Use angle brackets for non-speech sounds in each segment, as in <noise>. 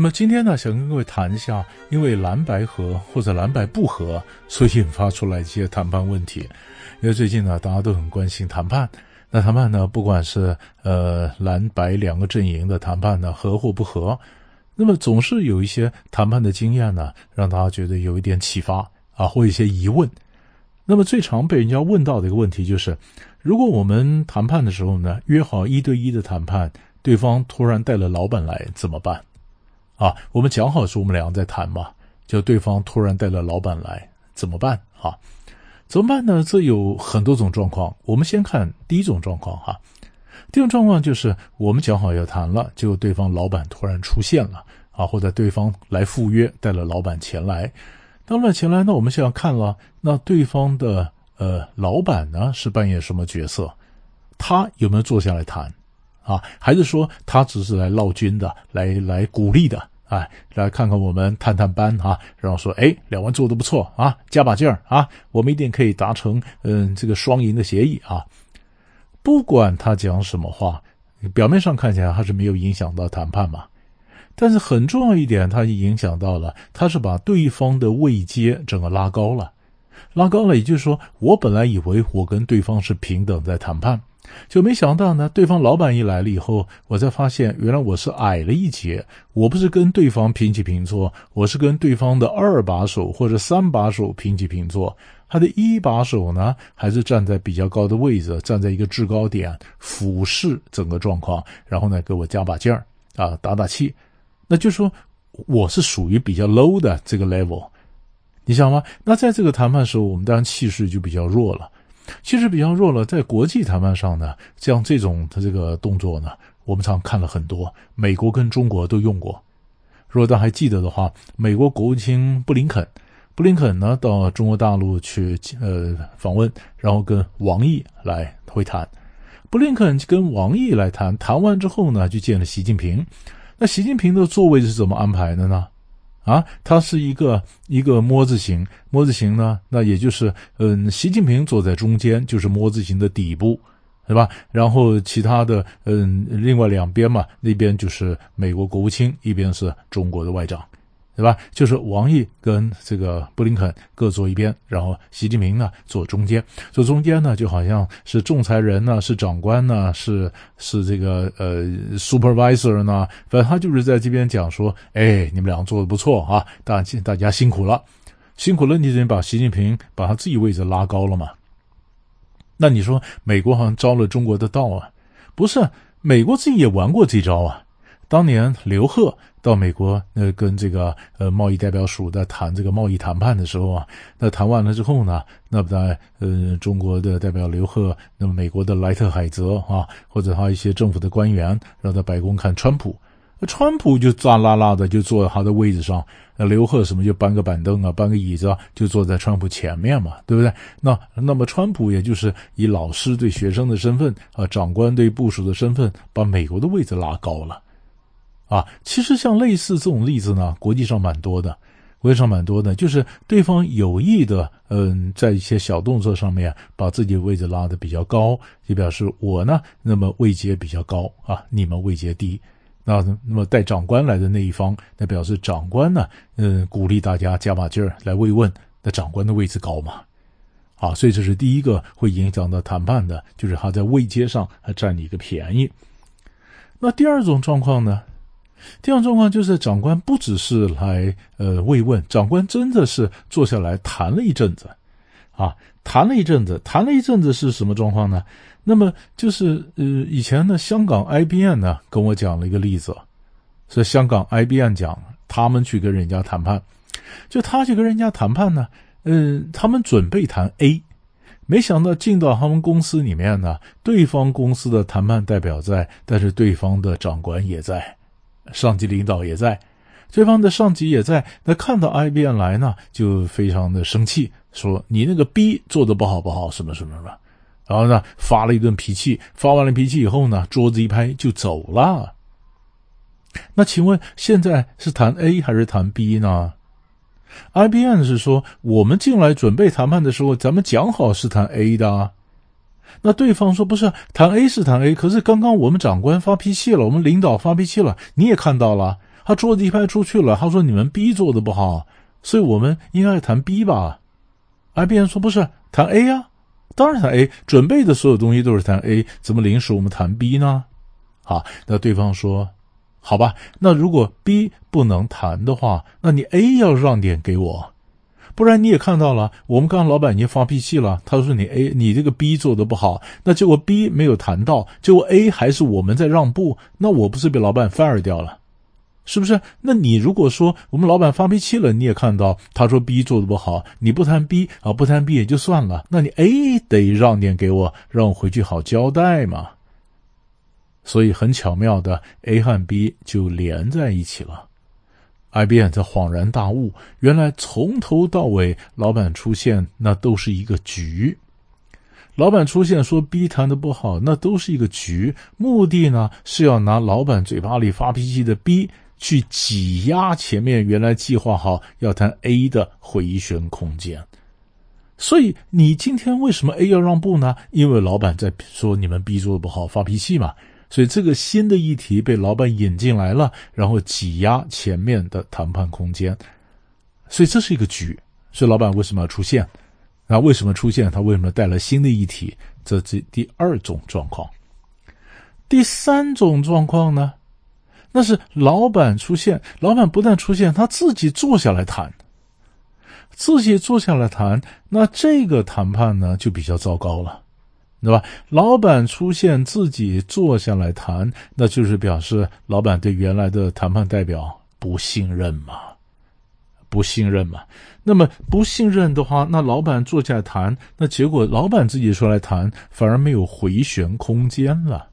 那么今天呢，想跟各位谈一下，因为蓝白合或者蓝白不合所引发出来一些谈判问题。因为最近呢，大家都很关心谈判。那谈判呢，不管是呃蓝白两个阵营的谈判呢，合或不合，那么总是有一些谈判的经验呢，让大家觉得有一点启发啊，或一些疑问。那么最常被人家问到的一个问题就是，如果我们谈判的时候呢，约好一对一的谈判，对方突然带了老板来，怎么办？啊，我们讲好说我们两个在谈嘛，就对方突然带了老板来，怎么办？啊，怎么办呢？这有很多种状况。我们先看第一种状况哈。第一种状况就是我们讲好要谈了，结果对方老板突然出现了啊，或者对方来赴约，带了老板前来。当然前来，那我们现在看了，那对方的呃老板呢是扮演什么角色？他有没有坐下来谈？啊，还是说他只是来闹军的，来来鼓励的？哎，来看看我们探探班啊，然后说，哎，两位做的不错啊，加把劲儿啊，我们一定可以达成嗯这个双赢的协议啊。不管他讲什么话，表面上看起来他是没有影响到谈判嘛，但是很重要一点，他影响到了，他是把对方的位阶整个拉高了，拉高了，也就是说，我本来以为我跟对方是平等在谈判。就没想到呢，对方老板一来了以后，我才发现原来我是矮了一截。我不是跟对方平起平坐，我是跟对方的二把手或者三把手平起平坐。他的一把手呢，还是站在比较高的位置，站在一个制高点，俯视整个状况，然后呢，给我加把劲儿啊，打打气。那就说我是属于比较 low 的这个 level，你想吗？那在这个谈判时候，我们当然气势就比较弱了。其实比较弱了，在国际谈判上呢，像这种的这个动作呢，我们常看了很多，美国跟中国都用过。如果大家还记得的话，美国国务卿布林肯，布林肯呢到中国大陆去呃访问，然后跟王毅来会谈。布林肯跟王毅来谈，谈完之后呢，就见了习近平。那习近平的座位是怎么安排的呢？啊，它是一个一个摸字形，摸字形呢，那也就是，嗯，习近平坐在中间，就是摸字形的底部，对吧？然后其他的，嗯，另外两边嘛，那边就是美国国务卿，一边是中国的外长。对吧？就是王毅跟这个布林肯各坐一边，然后习近平呢坐中间。坐中间呢，就好像是仲裁人呢，是长官呢，是是这个呃 supervisor 呢，反正他就是在这边讲说，哎，你们两个做的不错啊，大家大家辛苦了，辛苦了，你这边把习近平把他自己位置拉高了嘛？那你说美国好像招了中国的道啊？不是，美国自己也玩过这招啊。当年刘鹤到美国，呃，跟这个呃贸易代表署在谈这个贸易谈判的时候啊，那谈完了之后呢，那不在呃中国的代表刘鹤，那么美国的莱特海泽啊，<laughs> 或者他一些政府的官员，让他白宫看川普，川普就炸拉拉的就坐在他的位置上，那刘贺什么就搬个板凳啊，搬个椅子啊，就坐在川普前面嘛，对不对？那那么川普也就是以老师对学生的身份啊，长官对部署的身份，把美国的位置拉高了。啊，其实像类似这种例子呢，国际上蛮多的，国际上蛮多的，就是对方有意的，嗯，在一些小动作上面把自己位置拉得比较高，就表示我呢，那么位阶比较高啊，你们位阶低，那那么带长官来的那一方，那表示长官呢，嗯，鼓励大家加把劲儿来慰问，那长官的位置高嘛，啊，所以这是第一个会影响到谈判的，就是他在位阶上还占你一个便宜。那第二种状况呢？第二种状况就是长官不只是来呃慰问，长官真的是坐下来谈了一阵子，啊，谈了一阵子，谈了一阵子是什么状况呢？那么就是呃以前呢，香港 IBM 呢跟我讲了一个例子，是香港 IBM 讲他们去跟人家谈判，就他去跟人家谈判呢，嗯、他们准备谈 A，没想到进到他们公司里面呢，对方公司的谈判代表在，但是对方的长官也在。上级领导也在，对方的上级也在，那看到 IBM 来呢，就非常的生气，说你那个 B 做的不好不好，什么什么什么，然后呢发了一顿脾气，发完了脾气以后呢，桌子一拍就走了。那请问现在是谈 A 还是谈 B 呢？IBM 是说我们进来准备谈判的时候，咱们讲好是谈 A 的。那对方说不是，谈 A 是谈 A，可是刚刚我们长官发脾气了，我们领导发脾气了，你也看到了。他桌子一拍出去了，他说：“你们 B 做的不好，所以我们应该谈 B 吧？”IBM 说：“不是，谈 A 呀，当然谈 A，准备的所有东西都是谈 A，怎么临时我们谈 B 呢？”好，那对方说：“好吧，那如果 B 不能谈的话，那你 A 要让点给我，不然你也看到了，我们刚刚老板已经发脾气了，他说你 A 你这个 B 做的不好，那结果 B 没有谈到，结果 A 还是我们在让步，那我不是被老板 fire 掉了？”是不是？那你如果说我们老板发脾气了，你也看到他说 B 做的不好，你不谈 B 啊，不谈 B 也就算了，那你 A 得让点给我，让我回去好交代嘛。所以很巧妙的，A 和 B 就连在一起了。IBM 才恍然大悟，原来从头到尾老板出现那都是一个局。老板出现说 B 谈的不好，那都是一个局，目的呢是要拿老板嘴巴里发脾气的 B。去挤压前面原来计划好要谈 A 的回旋空间，所以你今天为什么 A 要让步呢？因为老板在说你们 B 做的不好，发脾气嘛。所以这个新的议题被老板引进来了，然后挤压前面的谈判空间。所以这是一个局。所以老板为什么要出现？那为什么出现？他为什么带来新的议题？这是第二种状况。第三种状况呢？那是老板出现，老板不但出现，他自己坐下来谈，自己坐下来谈，那这个谈判呢就比较糟糕了，对吧？老板出现，自己坐下来谈，那就是表示老板对原来的谈判代表不信任嘛，不信任嘛。那么不信任的话，那老板坐下来谈，那结果老板自己出来谈，反而没有回旋空间了。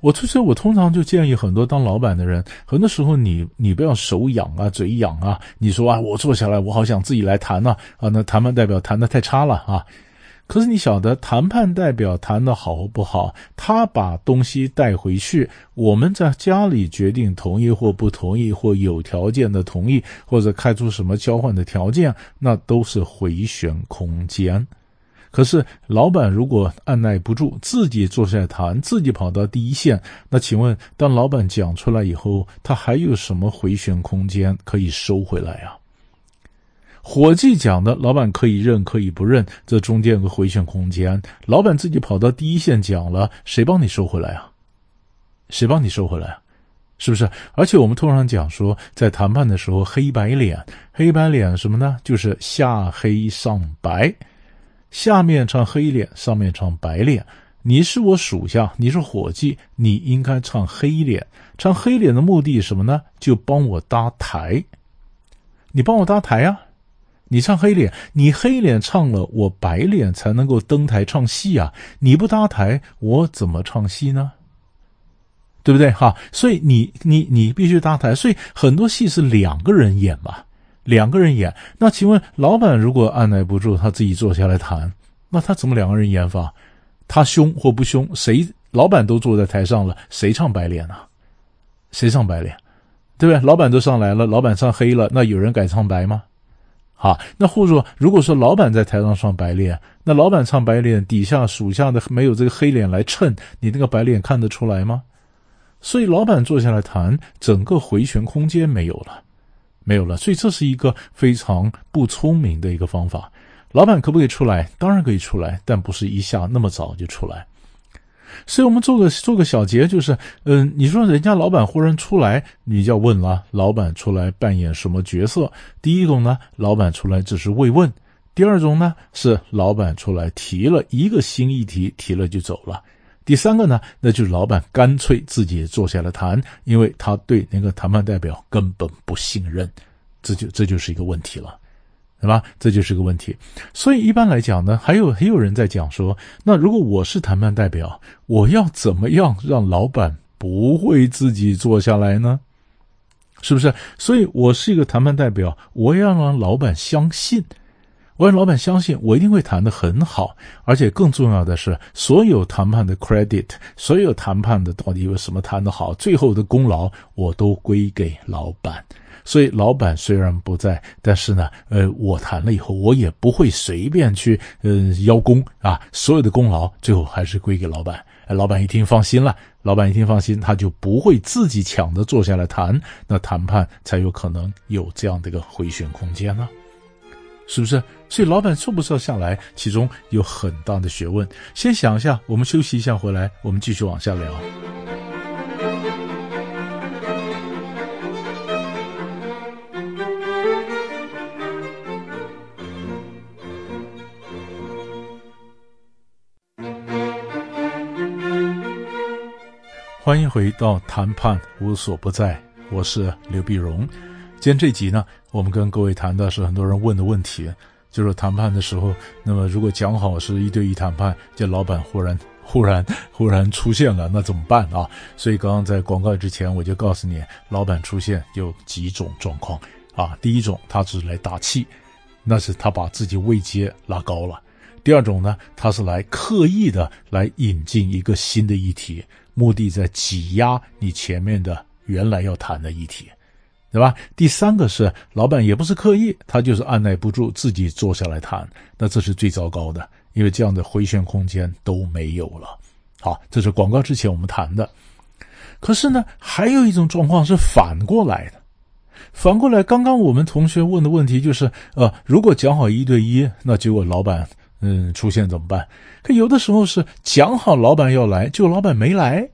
我所以，我通常就建议很多当老板的人，很多时候你你不要手痒啊，嘴痒啊。你说啊，我坐下来，我好想自己来谈呐啊，那谈判代表谈的太差了啊。可是你晓得，谈判代表谈得好不好，他把东西带回去，我们在家里决定同意或不同意，或有条件的同意，或者开出什么交换的条件，那都是回旋空间。可是，老板如果按捺不住，自己坐下谈，自己跑到第一线，那请问，当老板讲出来以后，他还有什么回旋空间可以收回来啊？伙计讲的，老板可以认，可以不认，这中间有个回旋空间。老板自己跑到第一线讲了，谁帮你收回来啊？谁帮你收回来啊？是不是？而且我们通常讲说，在谈判的时候，黑白脸，黑白脸什么呢？就是下黑上白。下面唱黑脸，上面唱白脸。你是我属下，你是伙计，你应该唱黑脸。唱黑脸的目的什么呢？就帮我搭台。你帮我搭台啊！你唱黑脸，你黑脸唱了，我白脸才能够登台唱戏啊！你不搭台，我怎么唱戏呢？对不对？哈，所以你你你必须搭台。所以很多戏是两个人演嘛。两个人演，那请问老板如果按捺不住，他自己坐下来谈，那他怎么两个人演法？他凶或不凶？谁？老板都坐在台上了，谁唱白脸呢？谁唱白脸？对不对？老板都上来了，老板唱黑了，那有人敢唱白吗？好，那或者，如果说老板在台上唱白脸，那老板唱白脸，底下属下的没有这个黑脸来衬，你那个白脸看得出来吗？所以老板坐下来谈，整个回旋空间没有了。没有了，所以这是一个非常不聪明的一个方法。老板可不可以出来？当然可以出来，但不是一下那么早就出来。所以我们做个做个小结，就是，嗯，你说人家老板忽然出来，你就要问了：老板出来扮演什么角色？第一种呢，老板出来只是慰问；第二种呢，是老板出来提了一个新议题，提了就走了。第三个呢，那就是老板干脆自己坐下来谈，因为他对那个谈判代表根本不信任，这就这就是一个问题了，对吧？这就是个问题。所以一般来讲呢，还有还有人在讲说，那如果我是谈判代表，我要怎么样让老板不会自己坐下来呢？是不是？所以我是一个谈判代表，我要让老板相信，我让老板相信我一定会谈得很好，而且更重要的是，所有谈判的 credit，所有谈判的到底有什么谈得好，最后的功劳我都归给老板。所以老板虽然不在，但是呢，呃，我谈了以后，我也不会随便去呃邀功啊，所有的功劳最后还是归给老板。老板一听放心了，老板一听放心，他就不会自己抢着坐下来谈，那谈判才有可能有这样的一个回旋空间呢，是不是？所以老板坐不坐下来，其中有很大的学问。先想一下，我们休息一下，回来我们继续往下聊。欢迎回到谈判无所不在，我是刘必荣。今天这集呢，我们跟各位谈的是很多人问的问题，就是谈判的时候，那么如果讲好是一对一谈判，这老板忽然忽然忽然出现了，那怎么办啊？所以刚刚在广告之前，我就告诉你，老板出现有几种状况啊。第一种，他只是来打气，那是他把自己位阶拉高了；第二种呢，他是来刻意的来引进一个新的议题。目的在挤压你前面的原来要谈的议题，对吧？第三个是老板也不是刻意，他就是按捺不住自己坐下来谈，那这是最糟糕的，因为这样的回旋空间都没有了。好，这是广告之前我们谈的。可是呢，还有一种状况是反过来的，反过来，刚刚我们同学问的问题就是，呃，如果讲好一对一，那结果老板。嗯，出现怎么办？可有的时候是讲好老板要来，就老板没来，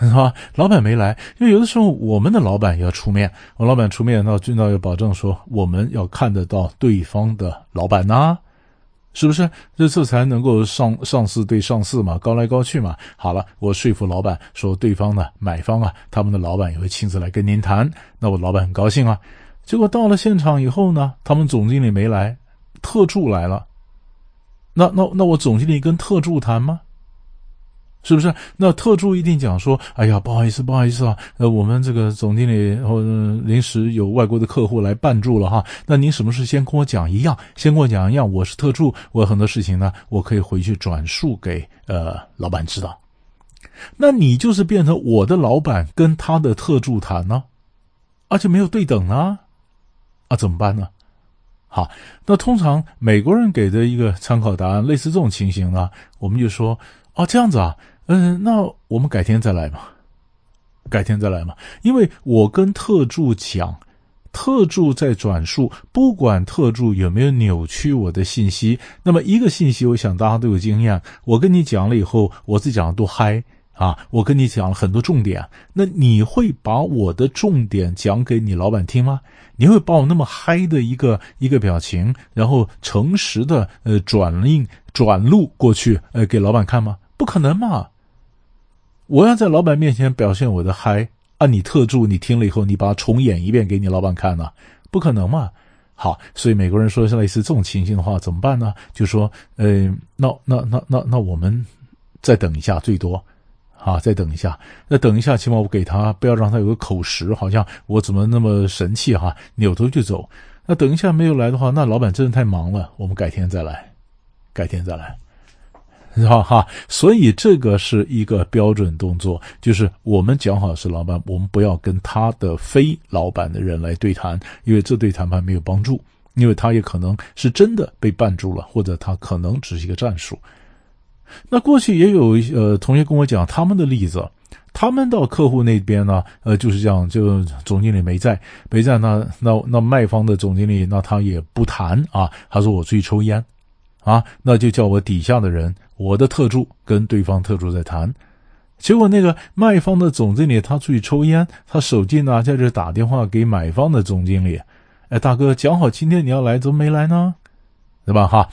是 <laughs> 吧？老板没来，因为有的时候我们的老板也要出面，我老板出面，那领导要保证说我们要看得到对方的老板呐，是不是？这这才能够上上司对上司嘛，高来高去嘛。好了，我说服老板说对方呢，买方啊，他们的老板也会亲自来跟您谈，那我老板很高兴啊。结果到了现场以后呢，他们总经理没来。特助来了，那那那我总经理跟特助谈吗？是不是？那特助一定讲说：“哎呀，不好意思，不好意思啊，呃，我们这个总经理或、呃、临时有外国的客户来办住了哈。那您什么事先跟我讲一样，先跟我讲一样。我是特助，我有很多事情呢，我可以回去转述给呃老板知道。那你就是变成我的老板跟他的特助谈呢，而且没有对等啊，啊，怎么办呢？”好，那通常美国人给的一个参考答案，类似这种情形呢，我们就说，哦，这样子啊，嗯，那我们改天再来嘛，改天再来嘛，因为我跟特助讲，特助在转述，不管特助有没有扭曲我的信息，那么一个信息，我想大家都有经验，我跟你讲了以后，我自己讲的多嗨。啊，我跟你讲了很多重点，那你会把我的重点讲给你老板听吗？你会把我那么嗨的一个一个表情，然后诚实的呃转印转录过去呃给老板看吗？不可能嘛！我要在老板面前表现我的嗨，啊，你特助你听了以后，你把它重演一遍给你老板看呢？不可能嘛！好，所以美国人说是类似这种情形的话怎么办呢？就说呃，那那那那那我们再等一下，最多。啊，再等一下，那等一下，起码我给他，不要让他有个口实，好像我怎么那么神气哈，扭头就走。那等一下没有来的话，那老板真的太忙了，我们改天再来，改天再来，<laughs> 是吧？哈，所以这个是一个标准动作，就是我们讲好是老板，我们不要跟他的非老板的人来对谈，因为这对谈判没有帮助，因为他也可能是真的被绊住了，或者他可能只是一个战术。那过去也有呃同学跟我讲他们的例子，他们到客户那边呢，呃就是这样，就总经理没在，没在那那那卖方的总经理那他也不谈啊，他说我出去抽烟，啊，那就叫我底下的人，我的特助跟对方特助在谈，结果那个卖方的总经理他出去抽烟，他手机呢在这打电话给买方的总经理，哎大哥讲好今天你要来，怎么没来呢？对吧哈？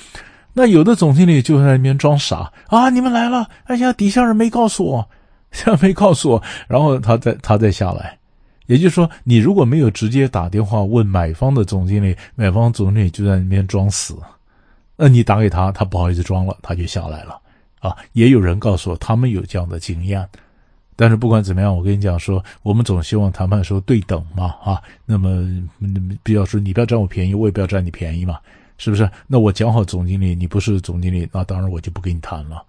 那有的总经理就在那边装傻啊！你们来了，哎呀，底下人没告诉我，下 <laughs> 没告诉我，然后他再他再下来，也就是说，你如果没有直接打电话问买方的总经理，买方总经理就在那边装死，那你打给他，他不好意思装了，他就下来了啊！也有人告诉我，他们有这样的经验。但是不管怎么样，我跟你讲说，我们总希望谈判的时候对等嘛，啊，那么比较说你不要占我便宜，我也不要占你便宜嘛，是不是？那我讲好总经理，你不是总经理，那当然我就不跟你谈了，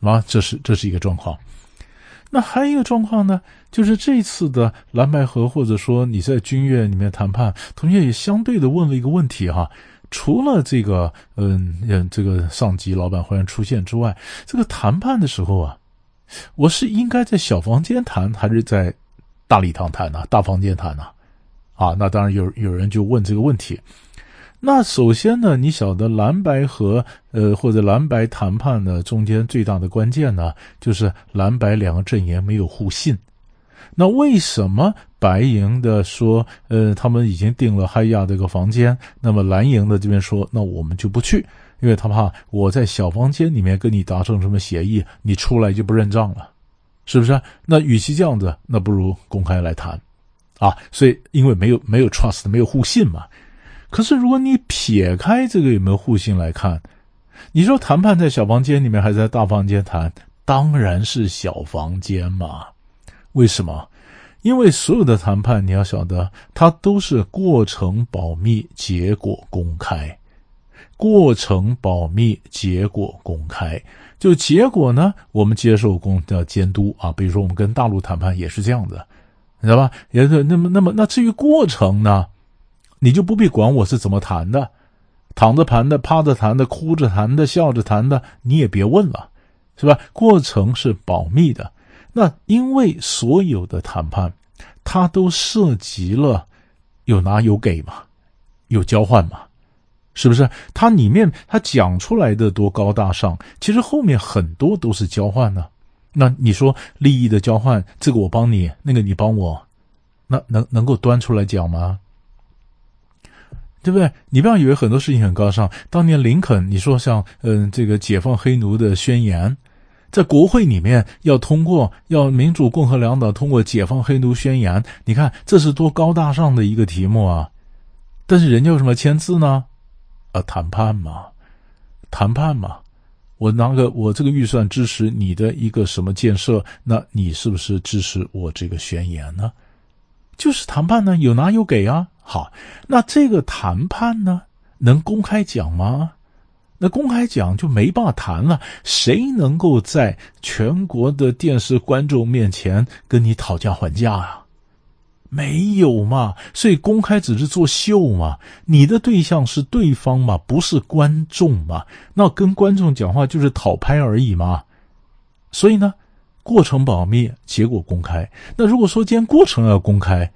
啊，这是这是一个状况。那还有一个状况呢，就是这次的蓝白合，或者说你在军乐里面谈判，同学也相对的问了一个问题哈，除了这个嗯，这个上级老板忽然出现之外，这个谈判的时候啊，我是应该在小房间谈，还是在大礼堂谈呢？大房间谈呢？啊，那当然有有人就问这个问题。那首先呢，你晓得蓝白和，呃，或者蓝白谈判呢，中间最大的关键呢，就是蓝白两个阵营没有互信。那为什么白营的说，呃，他们已经订了嗨亚这个房间，那么蓝营的这边说，那我们就不去，因为他怕我在小房间里面跟你达成什么协议，你出来就不认账了，是不是？那与其这样子，那不如公开来谈，啊，所以因为没有没有 trust，没有互信嘛。可是，如果你撇开这个有没有互信来看，你说谈判在小房间里面还是在大房间谈？当然是小房间嘛。为什么？因为所有的谈判，你要晓得，它都是过程保密，结果公开。过程保密，结果公开。就结果呢，我们接受公的监督啊。比如说，我们跟大陆谈判也是这样的，你知道吧？也是那么那么，那至于过程呢？你就不必管我是怎么谈的，躺着谈的、趴着谈的、哭着谈的、笑着谈的，你也别问了，是吧？过程是保密的。那因为所有的谈判，它都涉及了有拿有给嘛，有交换嘛，是不是？它里面它讲出来的多高大上，其实后面很多都是交换呢。那你说利益的交换，这个我帮你，那个你帮我，那能能够端出来讲吗？对不对？你不要以为很多事情很高尚。当年林肯，你说像嗯这个解放黑奴的宣言，在国会里面要通过，要民主共和两党通过解放黑奴宣言，你看这是多高大上的一个题目啊！但是人家为什么签字呢？啊，谈判嘛，谈判嘛。我拿个我这个预算支持你的一个什么建设，那你是不是支持我这个宣言呢？就是谈判呢，有拿有给啊。好，那这个谈判呢，能公开讲吗？那公开讲就没办法谈了。谁能够在全国的电视观众面前跟你讨价还价啊？没有嘛。所以公开只是作秀嘛。你的对象是对方嘛，不是观众嘛。那跟观众讲话就是讨拍而已嘛。所以呢，过程保密，结果公开。那如果说今天过程要公开，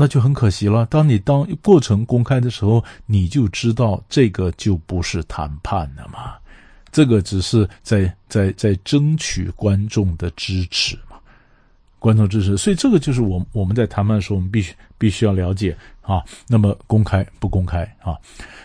那就很可惜了。当你当过程公开的时候，你就知道这个就不是谈判了嘛，这个只是在在在争取观众的支持嘛，观众支持。所以这个就是我我们在谈判的时候，我们必须必须要了解啊。那么公开不公开啊？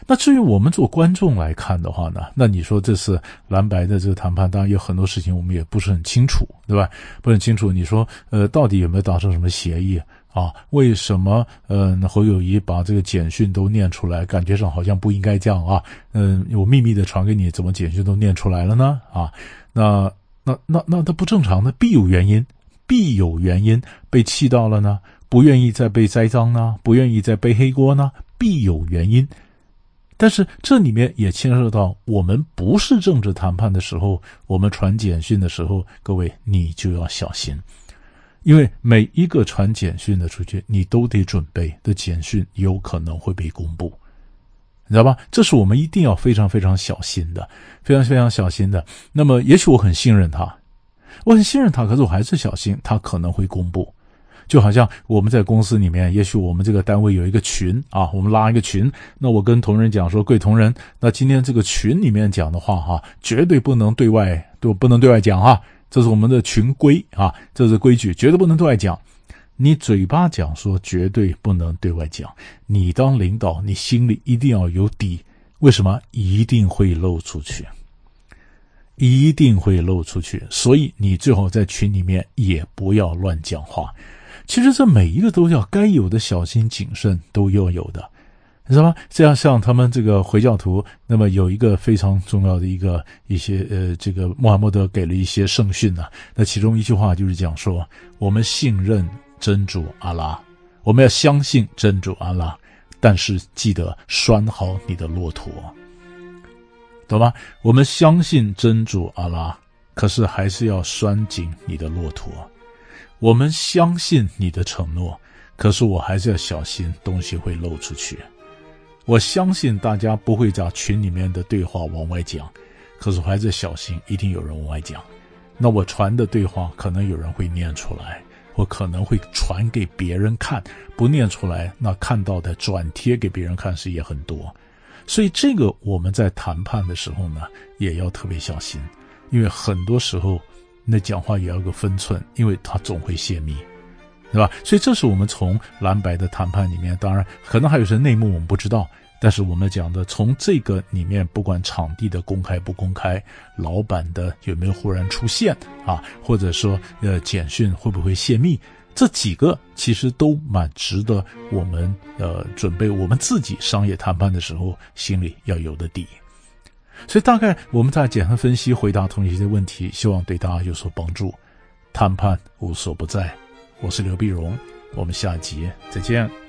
那至于我们做观众来看的话呢，那你说这次蓝白的这个谈判，当然有很多事情我们也不是很清楚，对吧？不是很清楚。你说呃，到底有没有达成什么协议？啊，为什么嗯、呃、侯友谊把这个简讯都念出来？感觉上好像不应该这样啊。嗯，我秘密的传给你，怎么简讯都念出来了呢？啊，那那那那他不正常的，必有原因，必有原因，被气到了呢，不愿意再被栽赃呢，不愿意再背黑锅呢，必有原因。但是这里面也牵涉到，我们不是政治谈判的时候，我们传简讯的时候，各位你就要小心。因为每一个传简讯的出去，你都得准备的简讯有可能会被公布，你知道吧？这是我们一定要非常非常小心的，非常非常小心的。那么，也许我很信任他，我很信任他，可是我还是小心他可能会公布。就好像我们在公司里面，也许我们这个单位有一个群啊，我们拉一个群，那我跟同仁讲说，贵同仁，那今天这个群里面讲的话哈，绝对不能对外，都不能对外讲哈。这是我们的群规啊，这是规矩，绝对不能对外讲。你嘴巴讲说绝对不能对外讲，你当领导，你心里一定要有底。为什么？一定会漏出去，一定会漏出去。所以你最好在群里面也不要乱讲话。其实这每一个都要该有的小心谨慎都要有的。你知道吗？这样像他们这个回教徒，那么有一个非常重要的一个一些呃，这个穆罕默德给了一些圣训呐。那其中一句话就是讲说：我们信任真主阿拉，我们要相信真主阿拉，但是记得拴好你的骆驼，懂吗？我们相信真主阿拉，可是还是要拴紧你的骆驼。我们相信你的承诺，可是我还是要小心东西会漏出去。我相信大家不会在群里面的对话往外讲，可是我还是小心，一定有人往外讲。那我传的对话可能有人会念出来，我可能会传给别人看，不念出来，那看到的转贴给别人看是也很多。所以这个我们在谈判的时候呢，也要特别小心，因为很多时候那讲话也要有个分寸，因为他总会泄密。对吧？所以这是我们从蓝白的谈判里面，当然可能还有些内幕我们不知道，但是我们讲的从这个里面，不管场地的公开不公开，老板的有没有忽然出现啊，或者说呃简讯会不会泄密，这几个其实都蛮值得我们呃准备我们自己商业谈判的时候心里要有的底。所以大概我们在简单分析回答同学的问题，希望对大家有所帮助。谈判无所不在。我是刘碧荣，我们下集再见。